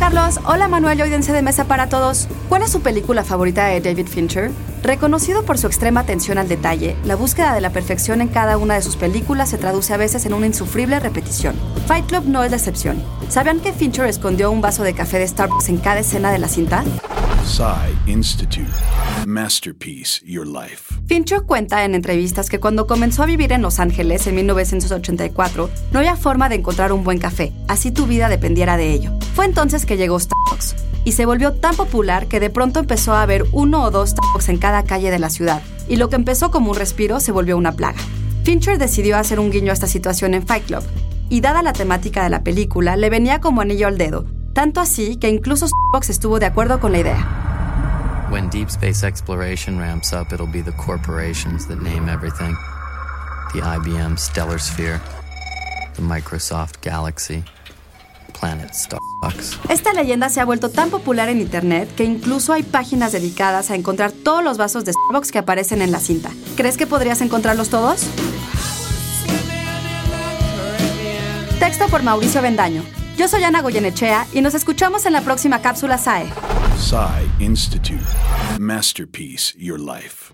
Carlos, hola Manuel y de mesa para todos. ¿Cuál es su película favorita de David Fincher? Reconocido por su extrema atención al detalle, la búsqueda de la perfección en cada una de sus películas se traduce a veces en una insufrible repetición. Fight Club no es la excepción. ¿Sabían que Fincher escondió un vaso de café de Starbucks en cada escena de la cinta? Psy Institute. Masterpiece Your Life. Fincher cuenta en entrevistas que cuando comenzó a vivir en Los Ángeles en 1984, no había forma de encontrar un buen café, así tu vida dependiera de ello. Fue entonces que llegó Starbucks, y se volvió tan popular que de pronto empezó a haber uno o dos Starbucks en cada calle de la ciudad, y lo que empezó como un respiro se volvió una plaga. Fincher decidió hacer un guiño a esta situación en Fight Club, y dada la temática de la película, le venía como anillo al dedo, tanto así que incluso Starbucks estuvo de acuerdo con la idea. When deep space exploration ramps up, it'll be the corporations that name everything the IBM Stellar Sphere, the Microsoft Galaxy, Planet Starbucks. Esta leyenda se ha vuelto tan popular en internet que incluso hay páginas dedicadas a encontrar todos los vasos de Starbucks que aparecen en la cinta. ¿Crees que podrías encontrarlos todos? Texto por Mauricio Bendaño. Yo soy Ana Goyenechea y nos escuchamos en la próxima cápsula SAE. Psy Institute. Masterpiece Your Life.